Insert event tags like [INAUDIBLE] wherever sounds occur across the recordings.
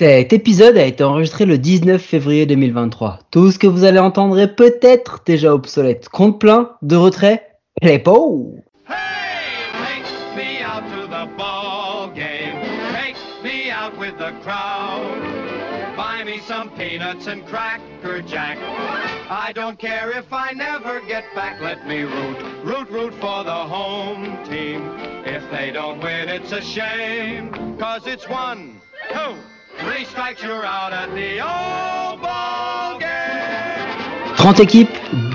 Cet épisode a été enregistré le 19 février 2023. Tout ce que vous allez entendre est peut-être déjà obsolète. Compte plein, de retrait, les pauvres Hey, take me out to the ball game. Take me out with the crowd. Buy me some peanuts and cracker jack. I don't care if I never get back. Let me root, root, root for the home team. If they don't win, it's a shame. Cause it's one, two, three strikes, you're out at the old ball game. 30 équipes,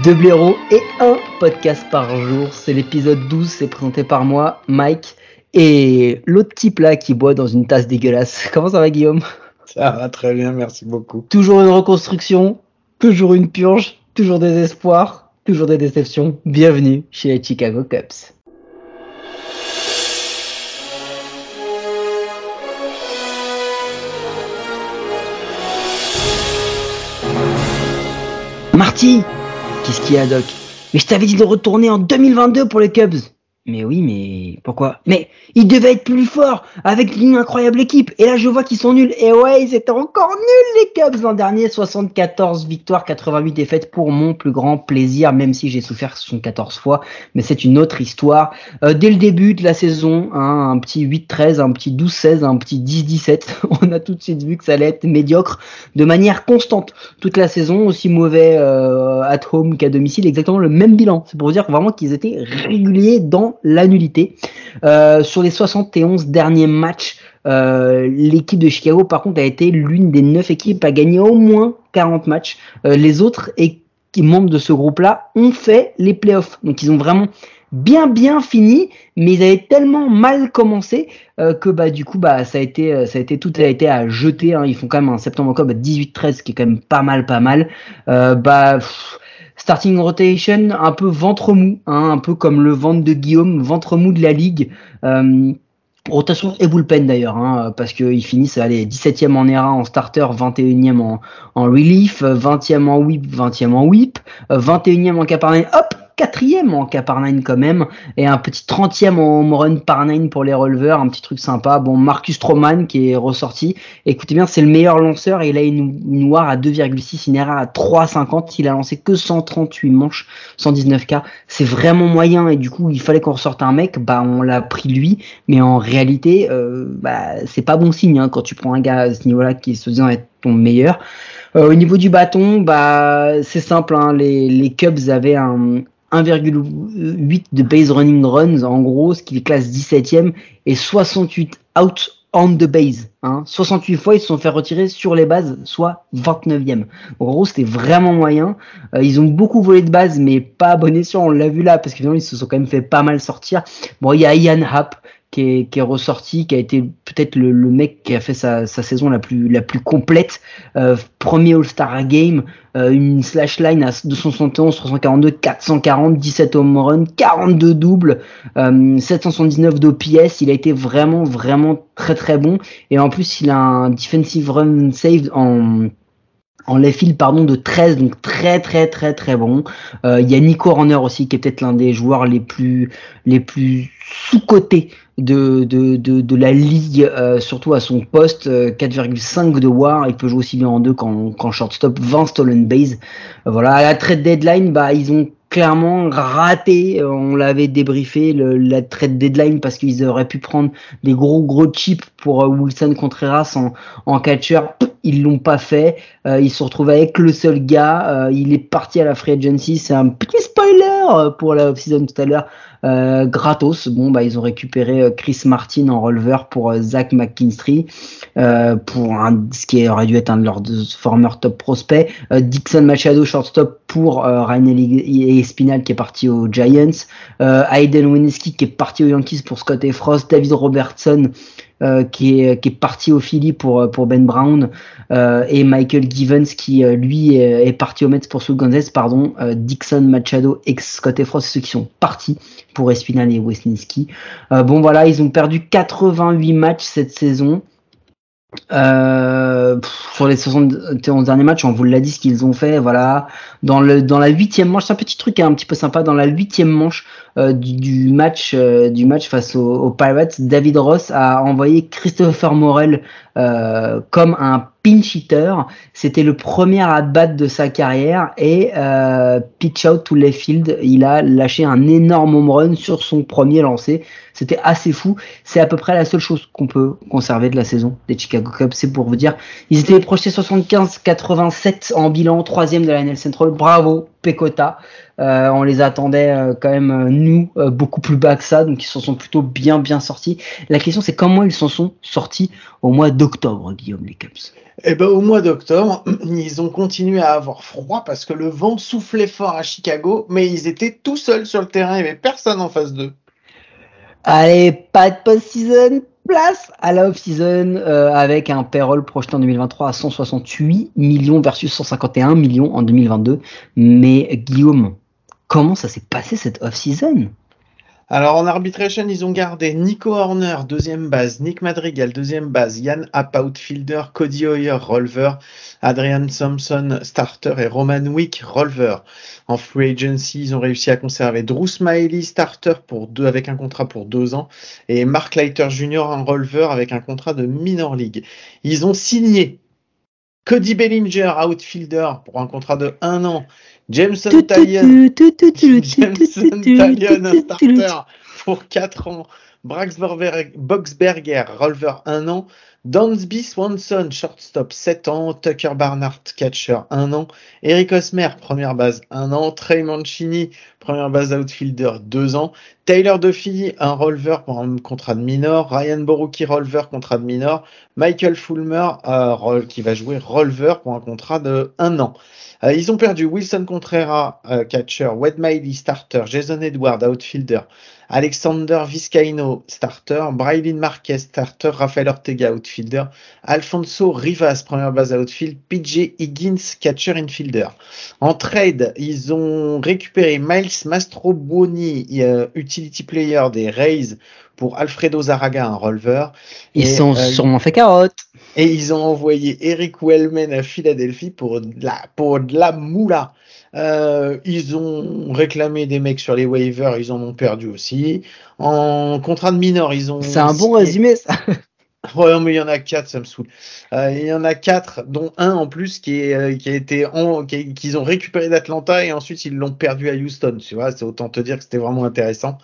2 blaireaux et un podcast par jour. C'est l'épisode 12, c'est présenté par moi, Mike, et l'autre type là qui boit dans une tasse dégueulasse. [LAUGHS] Comment ça va Guillaume? Ça va très bien, merci beaucoup. Toujours une reconstruction, toujours une purge, toujours des espoirs, toujours des déceptions. Bienvenue chez les Chicago Cubs. Marty. Qu'est-ce qu'il y a, Doc? Mais je t'avais dit de retourner en 2022 pour les Cubs Mais oui, mais pourquoi? Mais ils devaient être plus forts avec une incroyable équipe. Et là, je vois qu'ils sont nuls. Et ouais, ils étaient encore nuls, les Cubs, l'an dernier. 74 victoires, 88 défaites pour mon plus grand plaisir, même si j'ai souffert 74 fois. Mais c'est une autre histoire. Euh, dès le début de la saison, hein, un petit 8-13, un petit 12-16, un petit 10-17, [LAUGHS] on a tout de suite vu que ça allait être médiocre de manière constante. Toute la saison, aussi mauvais euh, at home qu'à domicile, exactement le même bilan. C'est pour vous dire vraiment qu'ils étaient réguliers dans la nullité. Euh, sur les 71 derniers matchs, euh, l'équipe de Chicago, par contre, a été l'une des neuf équipes à gagner au moins 40 matchs. Euh, les autres membres de ce groupe-là ont fait les playoffs. Donc ils ont vraiment bien bien fini, mais ils avaient tellement mal commencé euh, que bah du coup bah ça a été euh, ça a été tout a été à jeter. hein. Ils font quand même un septembre octobre à 18-13 qui est quand même pas mal pas mal. Euh, bah starting rotation un peu ventre mou, hein, un peu comme le ventre de Guillaume, ventre mou de la ligue. Euh, Rotation et bullpen d'ailleurs, hein, parce qu'ils finissent allez, 17e en ERA en starter, 21e en, en relief, euh, 20e en whip, 20e en whip, euh, 21e en cap par nine, hop, 4e en nine quand même, et un petit 30e en home run pour les releveurs, un petit truc sympa. Bon, Marcus Stroman qui est ressorti, écoutez bien, c'est le meilleur lanceur, et il a une, une à 2,6, une à 3,50, il a lancé que 138 manches, 119 K, c'est vraiment moyen, et du coup, il fallait qu'on ressorte un mec, bah on l'a pris lui, mais en réalité, euh, bah, c'est pas bon signe hein, quand tu prends un gars à ce niveau-là qui se disant être ton meilleur. Euh, au niveau du bâton, bah c'est simple, hein, les, les Cubs avaient un 1,8 de base running runs en gros, ce qui les classe 17e et 68 out on the base. Hein. 68 fois ils se sont fait retirer sur les bases, soit 29e. En gros, c'était vraiment moyen. Euh, ils ont beaucoup volé de base, mais pas à bon escient. On l'a vu là, parce que finalement, ils se sont quand même fait pas mal sortir. Bon, il y a Ian Happ qui est, ressorti, qui a été peut-être le, mec qui a fait sa, sa saison la plus, la plus complète. Euh, premier All-Star Game, euh, une slash line à 271, 342, 440, 17 home run, 42 doubles, euh, 779 d'OPS. Il a été vraiment, vraiment très très bon. Et en plus, il a un defensive run saved en en left field pardon de 13 donc très très très très bon Euh, il y a Nico Horner aussi qui est peut-être l'un des joueurs les plus les plus sous cotés de, de, de, de la ligue euh, surtout à son poste euh, 4,5 de war il peut jouer aussi bien en deux qu'en qu'en shortstop. 20 stolen base Euh, voilà à la trade deadline bah ils ont clairement raté, euh, on l'avait débriefé le, la trade deadline parce qu'ils auraient pu prendre des gros gros chips pour euh, Wilson Contreras en, en catcher, ils l'ont pas fait, euh, ils se retrouvent avec le seul gars, euh, il est parti à la free agency, c'est un petit spoiler pour la off-season tout à l'heure, euh, gratos, bon bah ils ont récupéré euh, Chris Martin en releveur pour euh, Zach McKinstry, euh, pour ce qui aurait dû être un de leurs former top prospects, Dixon Machado shortstop pour euh, et Espinal qui est parti aux Giants, Hayden Wineski qui est parti aux Yankees pour Scott et Frost, David Robertson euh, qui est qui est parti au Philly pour euh, pour Ben Brown euh, et Michael Givens qui euh, lui est, est parti au Mets pour Sue Gonzalez pardon euh, Dixon Machado et Scott et Frost ceux qui sont partis pour Espinal et Wisniewski euh, bon voilà ils ont perdu 88 matchs cette saison euh, sur les 71 derniers matchs, on vous l'a dit ce qu'ils ont fait. Voilà, dans le dans la huitième manche, c'est un petit truc hein, un petit peu sympa. Dans la huitième manche euh, du, match euh, du match face aux, Pirates, David Ross a envoyé Christopher Morel euh, comme un pinch hitter. C'était le premier à battre de sa carrière et euh, pitch out to left field. Il a lâché un énorme home run sur son premier lancé. C'était assez fou. C'est à peu près la seule chose qu'on peut conserver de la saison des Chicago Cubs. C'est pour vous dire, ils étaient projetés 75-87 en bilan, troisième de la NL Central. Bravo, Pecota. Euh, on les attendait euh, quand même euh, nous beaucoup plus bas que ça, donc ils s'en sont plutôt bien bien sortis. La question c'est comment ils s'en sont sortis au mois d'octobre, Guillaume les Cubs. Eh ben au mois d'octobre, [CLEARS THROAT] ils ont continué à avoir froid parce que le vent soufflait fort à Chicago, mais ils étaient tout seuls sur le terrain, il n'y avait personne en face d'eux. Allez, pas de post-season, place à la off-season avec un payroll projeté en 2023 à 168 millions versus 151 millions en 2022. Mais Guillaume, Comment ça s'est passé cette off-season? Alors en arbitration, ils ont gardé Nico Horner, deuxième base, Nick Madrigal, deuxième base, Yann App, outfielder, Cody Hoyer, rolver, Adrian Thompson, starter et Roman Wick, rolver. En free agency, ils ont réussi à conserver Drew Smiley, starter pour deux, avec un contrat pour deux ans, et Mark Leiter Jr., un rolver avec un contrat de minor league. Ils ont signé Cody Bellinger, outfielder, pour un contrat de un an. Jameson Talion, Jameson Talion, un starter pour 4 ans. Brax Boxberger, Rolver 1 an. Dansby Swanson, shortstop 7 ans. Tucker Barnard, catcher 1 an. Eric Osmer, première base 1 an. Trey Mancini, première base outfielder 2 ans. Taylor Duffy, un rolver pour un contrat de minor. Ryan Borucki, rolver, contrat de minor. Michael Fulmer, euh, qui va jouer rolver pour un contrat de 1 an. Euh, ils ont perdu Wilson Contreras, euh, catcher, Wed Miley, starter, Jason Edward, outfielder, Alexander Vizcaino, starter, Braylin Marquez, starter, Rafael Ortega, outfielder, Alfonso Rivas, première base outfield, PJ Higgins, catcher, infielder. En trade, ils ont récupéré Miles Mastrobuoni, euh, utility player des Rays, pour Alfredo Zaraga, un releveur. Ils sont sûrement fait carotte. Et ils ont envoyé Eric Wellman à Philadelphie pour de la, pour de la moula. Euh, ils ont réclamé des mecs sur les waivers, ils en ont perdu aussi. En contrat de minor, ils ont. C'est un bon résumé, ça. [LAUGHS] Ouais, mais il y en a quatre, ça me saoule. Euh, il y en a quatre, dont un en plus qui, est, euh, qui a été en, qu'ils ont récupéré d'Atlanta et ensuite ils l'ont perdu à Houston. Tu vois, c'est autant te dire que c'était vraiment intéressant.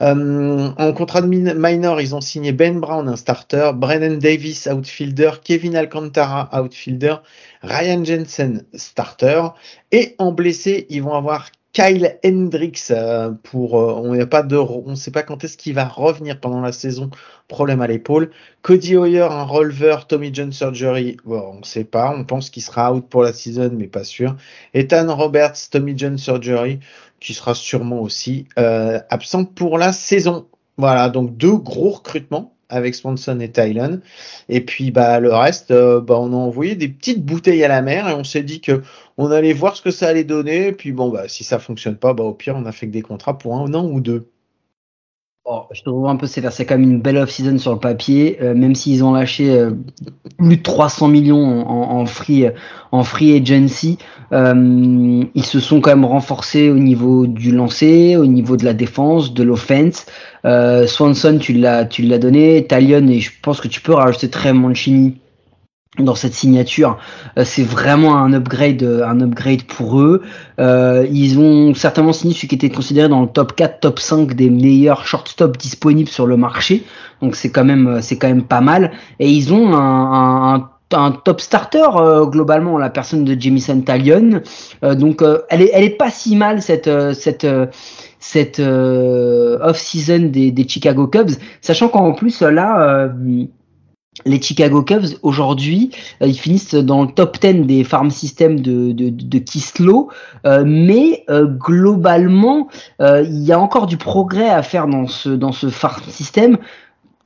Euh, en contrat de minor, ils ont signé Ben Brown, un starter, Brennan Davis, outfielder, Kevin Alcantara, outfielder, Ryan Jensen, starter. Et en blessé, ils vont avoir Kyle Hendricks euh, pour euh, on n'a sait pas quand est-ce qu'il va revenir pendant la saison. Problème à l'épaule. Cody Hoyer un releveur. Tommy John surgery. Bon, on sait pas. On pense qu'il sera out pour la saison mais pas sûr. Ethan Roberts Tommy John surgery qui sera sûrement aussi euh, absent pour la saison. Voilà, donc deux gros recrutements avec Swanson et Tylen. Et puis bah le reste, euh, bah, on a envoyé des petites bouteilles à la mer et on s'est dit que on allait voir ce que ça allait donner. Et puis bon bah si ça fonctionne pas, bah au pire on a fait que des contrats pour un an ou deux. Je trouve un peu. C'est quand même une belle off-season sur le papier, euh, même s'ils ont lâché euh, plus de 300 millions en, free, en free agency. Euh, ils se sont quand même renforcés au niveau du lancer, au niveau de la défense, de l'offense. Swanson, tu l'as, tu l'as donné. Talion, et je pense que tu peux rajouter très Mancini dans cette signature. Euh, c'est vraiment un upgrade, euh, un upgrade pour eux. Euh, ils ont certainement signé celui qui était considéré dans le top 4, top 5 des meilleurs shortstop disponibles sur le marché. Donc c'est quand même, c'est quand même pas mal. Et ils ont un, un un top starter globalement la personne de Jamison Talion donc elle est elle est pas si mal cette cette cette off season des, des Chicago Cubs sachant qu'en plus là les Chicago Cubs aujourd'hui euh, ils finissent dans le top 10 des farm systems de, de, de Kislo. Euh, mais euh, globalement il y a encore du progrès à faire dans ce dans ce farm system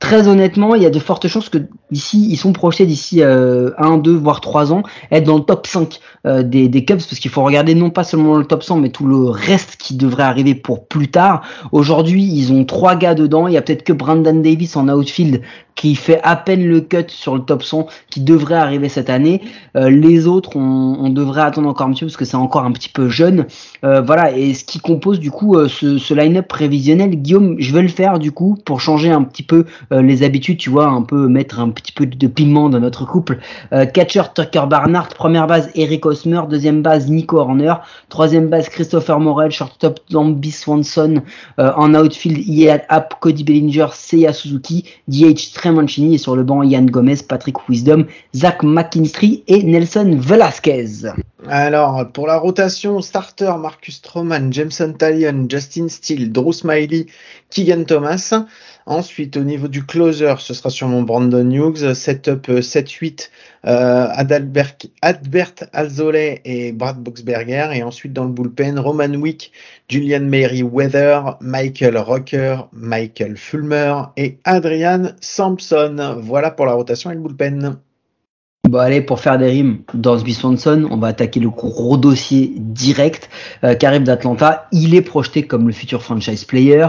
très honnêtement, il y a de fortes chances que d'ici, ils sont projetés d'ici euh, 1, 2, voire 3 ans, être dans le top 5 euh, des, Cubs, parce qu'il faut regarder non pas seulement le top 100, mais tout le reste qui devrait arriver pour plus tard. Aujourd'hui, ils ont trois gars dedans. Il y a peut-être que Brandon Davis en outfield qui fait à peine le cut sur le top 100, qui devrait arriver cette année. Euh, les autres, on, devrait attendre encore un petit peu parce que c'est encore un petit peu jeune. Euh, voilà, et ce qui compose du coup euh, ce, ce line-up prévisionnel, Guillaume, je vais le faire du coup pour changer un petit peu euh, les habitudes, tu vois, un peu mettre un petit peu de piment dans notre couple. Euh, catcher Tucker Barnard, première base Eric Osmer, deuxième base Nico Horner, troisième base Christopher Morel, shortstop Lambi Swanson, en outfield Ian App, Cody Bellinger, Seiya Suzuki, DH Trey Mancini et sur le banc Ian Gomez, Patrick Wisdom, Zach McKinstry et Nelson Velasquez. Alors, pour la rotation, starter Marcus Stroman, Jameson Talion, Justin Steele, Drew Smiley, Keegan Thomas. Ensuite, au niveau du closer, ce sera sûrement Brandon Hughes, setup 7-8, euh, Adalbert, Adbert Alzolay et Brad Boxberger. Et ensuite, dans le bullpen, Roman Wick, Julian Mary Weather, Michael Rocker, Michael Fulmer et Adrian Sampson. Voilà pour la rotation et le bullpen. Bon allez, pour faire des rimes, dans Swanson, on va attaquer le gros dossier direct euh, qui arrive d'Atlanta. Il est projeté comme le futur franchise player.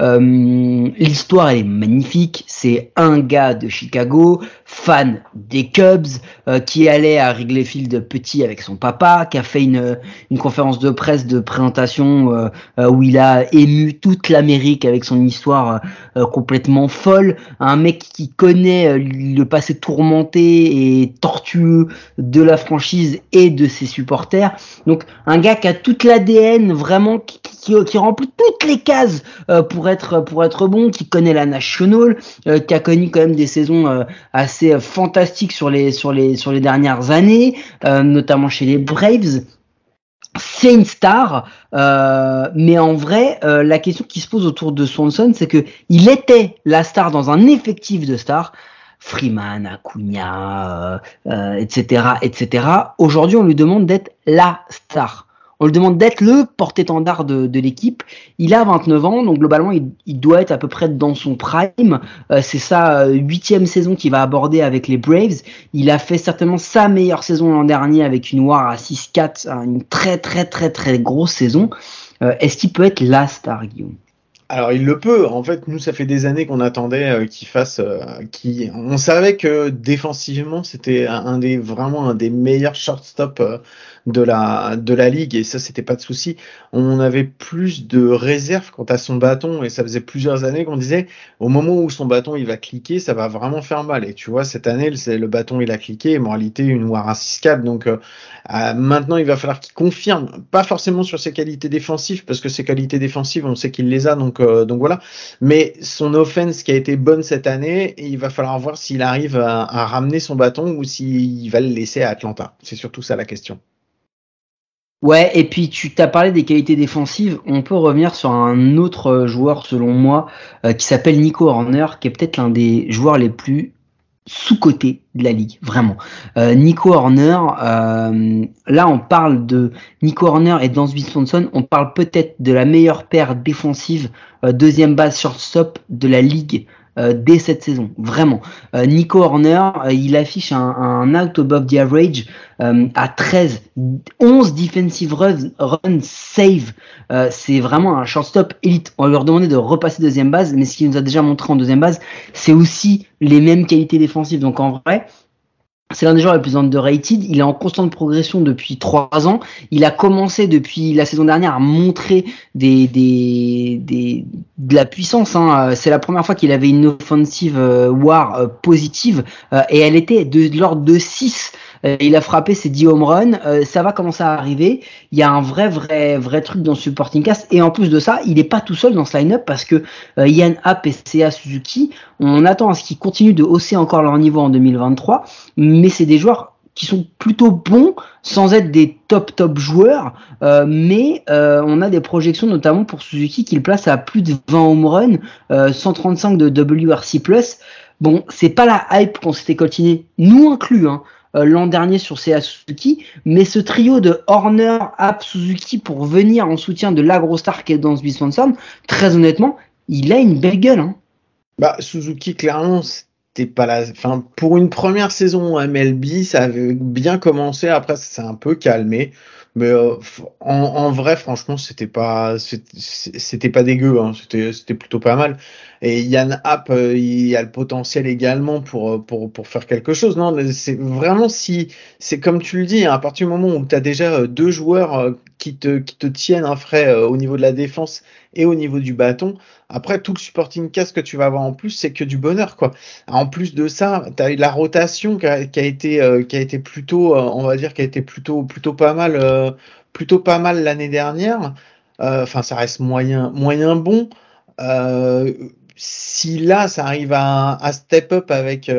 Euh, L'histoire est magnifique. C'est un gars de Chicago, fan des Cubs, euh, qui allait à Wrigley Field petit avec son papa, qui a fait une, une conférence de presse de présentation euh, euh, où il a ému toute l'Amérique avec son histoire complètement folle. Un mec qui connaît le passé tourmenté et tortueux de la franchise et de ses supporters. Donc un gars qui a toute l'ADN vraiment qui, remplit toutes les cases euh, pour être pour être bon, qui connaît la national, euh, qui a connu quand même des saisons euh, assez fantastiques sur les sur les sur les dernières années, notamment chez les Braves c'est une star, mais en vrai, la question qui se pose autour de Swanson, c'est que il était la star dans un effectif de stars. Freeman, Acuna, euh, etc., etc. Aujourd'hui, on lui demande d'être la star. On lui demande d'être le porte-étendard de, de l'équipe. Il a 29 ans, donc globalement, il, doit être à peu près dans son prime. Euh, c'est sa huitième saison qu'il va aborder avec les Braves. Il a fait certainement sa meilleure saison l'an dernier avec une WAR à 6-4, une très très très très grosse saison. Euh, Est-ce qu'il peut être la star, Guillaume? Alors il le peut. En fait, nous ça fait des années qu'on attendait euh, qu'il fasse. Euh, on savait que défensivement c'était un des vraiment un des meilleurs shortstop euh, de la de la ligue et ça c'était pas de souci. On avait plus de réserve quant à son bâton et ça faisait plusieurs années qu'on disait au moment où son bâton il va cliquer ça va vraiment faire mal et tu vois cette année le, bâton il a cliqué et moralité une 6 4 donc euh, maintenant il va falloir qu'il confirme pas forcément sur ses qualités défensives parce que ses qualités défensives on sait qu'il les a donc euh, donc voilà mais son offense qui a été bonne cette année il va falloir voir s'il arrive à ramener son bâton ou s'il va le laisser à Atlanta c'est surtout ça la question. Ouais, et puis tu t'as parlé des qualités défensives. On peut revenir sur un autre joueur, selon moi, euh, qui s'appelle Nico Horner, qui est peut-être l'un des joueurs les plus sous-cotés de la ligue, vraiment. Euh, Nico Horner, euh, là on parle de Nico Horner et Dance Swanson, on parle peut-être de la meilleure paire défensive, euh, deuxième base shortstop de la ligue euh, dès cette saison, vraiment. Euh, Nico Horner, euh, il affiche un, out above the average à 13, 11 defensive runs, run save. c'est vraiment un shortstop élite. On va leur demander de repasser deuxième base, mais ce qu'il nous a déjà montré en deuxième base, c'est aussi les mêmes qualités défensives. Donc en vrai, c'est l'un des joueurs les plus underrated. Il est en constante progression depuis trois ans. Il a commencé depuis la saison dernière à montrer des, des, des de la puissance. Hein. C'est la première fois qu'il avait une offensive euh, war euh, positive euh, et elle était de, de l'ordre de 6 il a frappé ses 10 home runs, euh, ça va commencer à arriver. Il y a un vrai, vrai, vrai truc dans ce supporting cast. Et en plus de ça, il n'est pas tout seul dans ce line-up parce que euh, Yann App et CA Suzuki, on attend à ce qu'ils continuent de hausser encore leur niveau en 2023. Mais c'est des joueurs qui sont plutôt bons sans être des top top joueurs, euh, mais euh, on a des projections notamment pour Suzuki qu'il place à plus de 20 home runs, euh, 135 de WRC+. Bon, c'est pas la hype qu'on s'était coltiné, nous inclus, hein, l'an dernier sur CA Suzuki, mais ce trio de Horner, App, Suzuki pour venir en soutien de l'agro star qui est dans Swanson, très honnêtement, il a une belle gueule. Hein. Bah, Suzuki, clairement, c'était pas la. Enfin, pour une première saison MLB, ça avait bien commencé. Après, ça s'est un peu calmé. Mais euh, en, en, vrai, franchement, c'était pas, c'était pas dégueu. Hein. C'était, c'était plutôt pas mal. Et Yann App, euh, il a le potentiel également pour euh, pour pour faire quelque chose. Non, c'est vraiment si c'est comme tu le dis, à partir du moment où tu as déjà deux joueurs qui te qui te tiennent un frais au niveau de la défense et au niveau du bâton. Après, tout le supporting cast que tu vas avoir en plus, c'est que du bonheur, quoi. En plus de ça, tu as eu la rotation qui a, été, euh, qui a été plutôt, euh, on va dire, qui a été plutôt, plutôt pas mal, euh, plutôt pas mal l'année dernière. Enfin, ça reste moyen, moyen bon. si là, ça arrive à, à step up avec,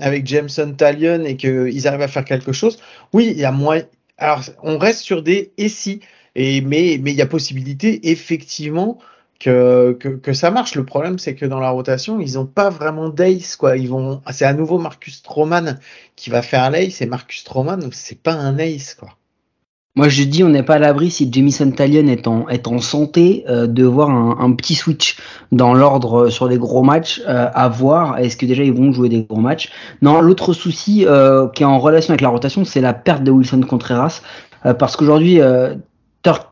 avec Jameson Talion et qu'ils arrivent à faire quelque chose, oui, il y a moins. Alors, on reste sur des et si. Et, mais mais il y a possibilité effectivement que, que, ça marche. Le problème, c'est que dans la rotation, ils n'ont pas vraiment d'ace, vont, c'est à nouveau Marcus Stroman qui va faire l'ace, et Marcus Stroman, c'est pas un ace, quoi. Moi, je dis, on n'est pas à l'abri si Jamison Talion est en, est en santé, euh, de voir un, un, petit switch dans l'ordre euh, sur les gros matchs euh, à voir. Est-ce que déjà ils vont jouer des gros matchs? Non, l'autre souci euh, qui est en relation avec la rotation, c'est la perte de Wilson Contreras. parce qu'aujourd'hui,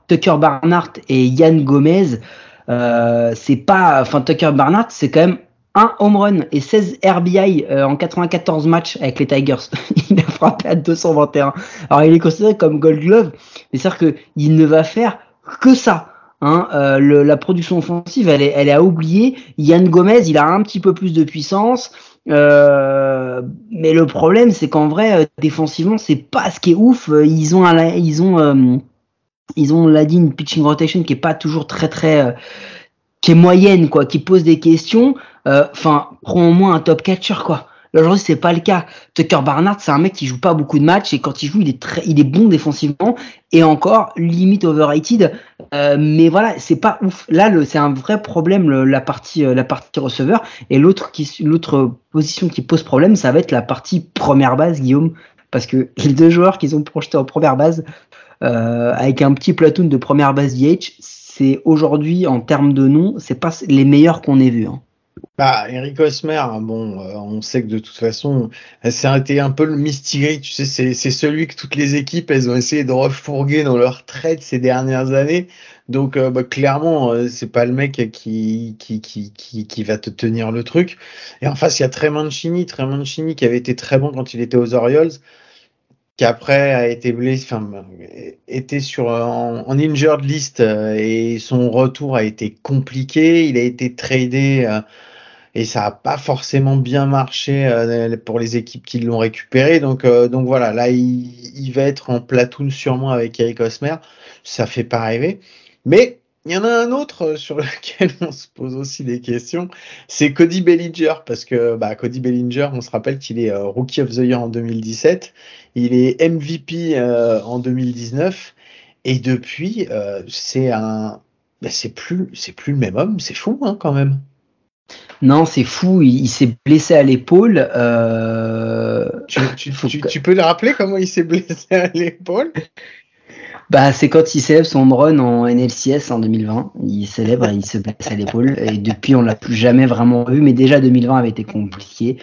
Tucker Barnhart et Yann Gomez, euh, c'est pas, enfin Tucker Barnhart, c'est quand même un home run et 16 RBI euh, en 94 matchs avec les Tigers. [LAUGHS] il a frappé à 221. Alors il est considéré comme Gold Glove, mais c'est-à-dire que il ne va faire que ça. Hein, euh, le, la production offensive, elle est, elle est à oublier. Yann Gomez, il a un petit peu plus de puissance. Euh, mais le problème, c'est qu'en vrai, défensivement, c'est pas ce qui est ouf. Ils ont, ils ont ils ont, l'a dit, une pitching rotation qui est pas toujours très très euh, qui est moyenne quoi, qui pose des questions. Euh, enfin, prends au moins un top catcher quoi. Aujourd'hui c'est pas le cas. Tucker Barnard c'est un mec qui joue pas beaucoup de matchs et quand il joue il est très, il est bon défensivement et encore limite overrated. Euh, mais voilà c'est pas ouf. Là c'est un vrai problème la partie la partie receveur et l'autre qui l'autre position qui pose problème ça va être la partie première base Guillaume parce que les deux joueurs qu'ils ont projetés en première base euh, avec un petit platoon de première base DH, c'est aujourd'hui en termes de nom, c'est pas les meilleurs qu'on ait vus. Hein. Bah, Eric Osmer, bon, euh, on sait que de toute façon, ça a été un peu le mystery, tu sais, c'est, celui que toutes les équipes, elles ont essayé de refourguer dans leur trade ces dernières années. Donc, euh, bah, clairement, c'est pas le mec qui, qui, qui, qui, va te tenir le truc. Et en face, il y a Trey Mancini, Trey Mancini qui avait été très bon quand il était aux Orioles qui après a été blessé, enfin, était sur en, injured list euh, et son retour a été compliqué. Il a été tradé euh, et ça a pas forcément bien marché euh, pour les équipes qui l'ont récupéré. Donc, donc voilà, là il, il, va être en platoon sûrement avec Eric Osmer. Ça fait pas rêver, mais il y en a un autre euh, sur [LAUGHS] lequel on se pose aussi des questions, c'est Cody Bellinger, parce que bah, Cody Bellinger, on se rappelle qu'il est euh, Rookie of the Year en 2017, il est MVP euh, en 2019, et depuis, euh, c'est un, bah, c'est plus, c'est plus le même homme, c'est fou hein, quand même. Non, c'est fou, il, il s'est blessé à l'épaule. Tu, tu, tu, tu, peux le rappeler comment il s'est [LAUGHS] blessé à l'épaule? Bah, c'est quand il célèbre son run en NLCS en 2020. Il célèbre il se blesse à l'épaule. Et depuis, on l'a plus jamais vraiment vu. Mais déjà, 2020 avait été compliqué.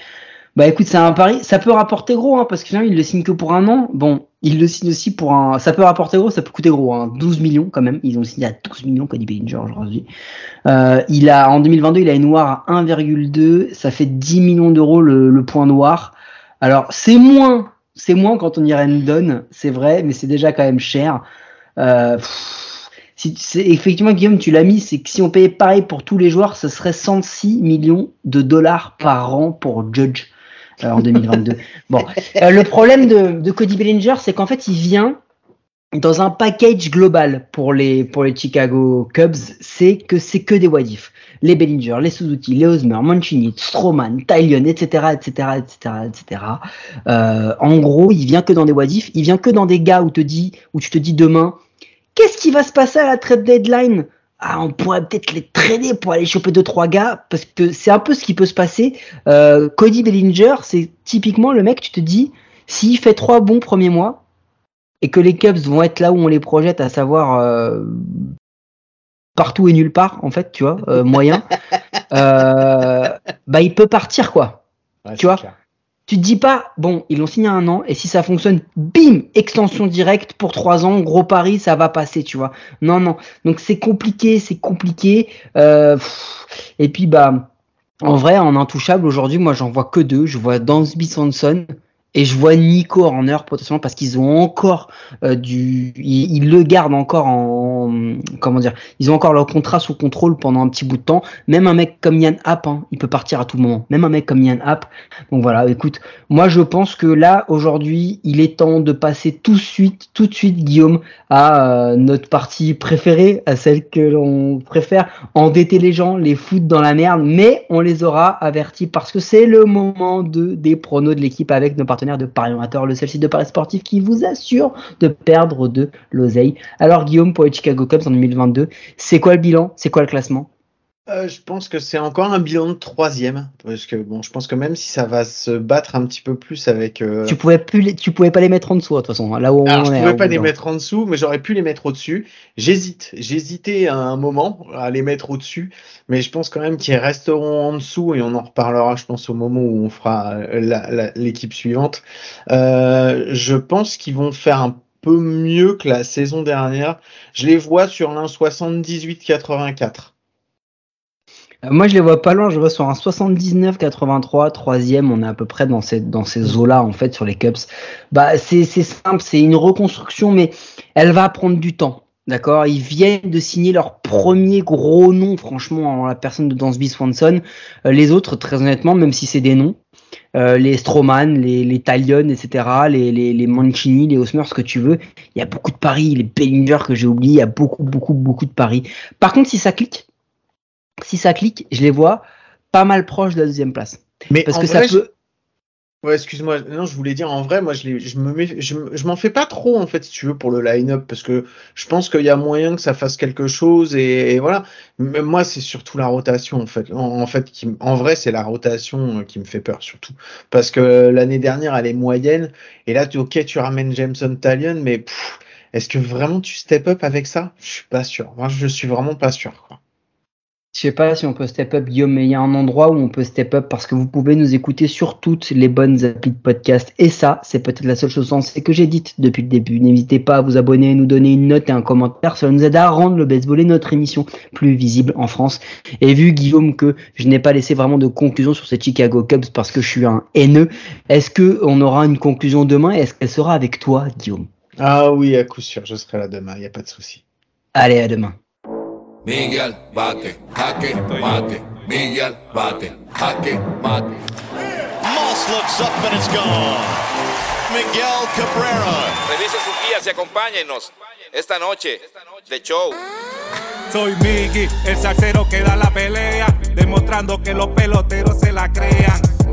Bah, écoute, c'est un pari. Ça peut rapporter gros, hein, parce que finalement, il le signe que pour un an. Bon, il le signe aussi pour un. Ça peut rapporter gros, ça peut coûter gros. Hein. 12 millions quand même. Ils ont signé à 12 millions Cody Bellinger aujourd'hui. Euh, il a en 2022, il a une noire à 1,2. Ça fait 10 millions d'euros le point noir. Alors, c'est moins c'est moins quand on y donne, c'est vrai, mais c'est déjà quand même cher. Euh, si, effectivement, Guillaume, tu l'as mis, c'est que si on payait pareil pour tous les joueurs, ce serait 106 millions de dollars par an pour Judge euh, en 2022. bon, [LAUGHS] euh, le problème de, de Cody Bellinger, c'est qu'en fait, il vient dans un package global pour les pour les Chicago Cubs, c'est que c'est que des wadifs les Bellinger, les Suzuki, les Osmer, Mancini, Stroman, Tylion, etc., etc., etc., etc. Euh, en gros, il vient que dans des wadifs, il vient que dans des gars où te dis, où tu te dis demain, qu'est-ce qui va se passer à la trade deadline? Ah, on pourrait peut-être les traîner pour aller choper deux trois gars parce que c'est un peu ce qui peut se passer. Euh, Cody Bellinger, c'est typiquement le mec, tu te dis, s'il fait trois bons premiers mois et que les Cubs vont être là où on les projette, à savoir euh, partout et nulle part, en fait, tu vois, euh, moyen. [LAUGHS] euh, bah il peut partir quoi. Ouais, Tu vois? clair. Tu te dis pas, bon, ils l'ont signé un an, et si ça fonctionne, bim, extension directe pour trois ans, gros pari, ça va passer, tu vois. Non, non. Donc c'est compliqué, c'est compliqué. Euh, pff. et puis bah, en vrai, en intouchable aujourd'hui, moi j'en vois que deux. Je vois Dansby Sanson et je vois Nico Horner potentiellement parce qu'ils ont encore euh, du, ils, le gardent encore en, comment dire, ils ont encore leur contrat sous contrôle pendant un petit bout de temps. Même un mec comme Yann Happ, hein, il peut partir à tout moment. Même un mec comme Yann Happ. Donc voilà, écoute, moi je pense que là aujourd'hui, il est temps de passer tout de suite, tout de suite, Guillaume, à euh, notre partie préférée, à celle que l'on préfère, endetter les gens, les foutre dans la merde, mais on les aura avertis parce que c'est le moment de des pronos de l'équipe avec nos partenaires de Paris Amateur, le seul site de Paris sportif qui vous assure de perdre de l'oseille. Alors Guillaume, pour les Chicago Cubs en 2022, c'est quoi le bilan? C'est quoi le classement? Euh, je pense que c'est encore un bilan de troisième. Parce que bon, je pense que même si ça va se battre un petit peu plus avec. euh, Tu pouvais plus, les- tu pouvais pas les mettre en dessous de toute façon. Là où Alors, on je est. pouvais hein, pas les mettre en dessous, mais j'aurais pu les mettre au-dessus. J'hésite. J'hésitais à un moment à les mettre au-dessus, mais je pense quand même qu'ils resteront en dessous et on en reparlera, je pense, au moment où on fera euh, l'équipe suivante. Euh, je pense qu'ils vont faire un peu mieux que la saison dernière. Je les vois sur un 78-84. Euh, Moi, je les vois pas loin. Je vois sur un 79-83, troisième. On est à peu près dans ces dans ces eaux-là en fait sur les Cubs. Bah, c'est c'est simple, c'est une reconstruction, mais elle va prendre du temps. D'accord, ils viennent de signer leur premier gros nom, franchement, en la personne de Dansby Swanson. Euh, les autres, très honnêtement, même si c'est des noms, euh, les Stroman, les, les Talion, etc., les, les, les Mancini, les Osmer, ce que tu veux, il y a beaucoup de paris. Les Bellinger que j'ai oublié, il y a beaucoup, beaucoup, beaucoup de paris. Par contre, si ça clique, si ça clique, je les vois pas mal proches de la deuxième place. Mais Parce que vrai, ça peut. Ouais, excuse-moi. Non, je voulais dire en vrai, moi, je, me mets, je, m'en fais pas trop en fait, si tu veux, pour le line-up, parce que je pense qu'il y a moyen que ça fasse quelque chose et, et voilà. Mais moi, c'est surtout la rotation en fait. En, en fait, qui, en vrai, c'est la rotation euh, qui me fait peur surtout, parce que l'année dernière, elle est moyenne et là, tu, ok, tu ramènes Jameson Talion, mais pff, est-ce que vraiment tu step up avec ça? Je suis pas sûr. Moi, je suis vraiment pas sûr. Quoi. Je sais pas si on peut step up, Guillaume, mais il y a un endroit où on peut step up parce que vous pouvez nous écouter sur toutes les bonnes applis de podcast. Et ça, c'est peut-être la seule chose sensée que j'ai dite depuis le début. N'hésitez pas à vous abonner, nous donner une note et un commentaire. Cela nous aide à rendre le baseball et notre émission plus visible en France. Et vu, Guillaume, que je n'ai pas laissé vraiment de conclusion sur ces Chicago Cubs parce que je suis un haineux, est-ce que on aura une conclusion demain et est-ce qu'elle sera avec toi, Guillaume? Ah oui, à coup sûr, je serai là demain, il y a pas de souci. Allez, à demain. Miguel bate, jaque, mate. Miguel bate, jaque, mate. Moss looks up and it's gone. Miguel Cabrera. Revise sus guías y acompáñenos esta noche de show. Soy Miggy, el salsero que da la pelea, demostrando que los peloteros se la crean.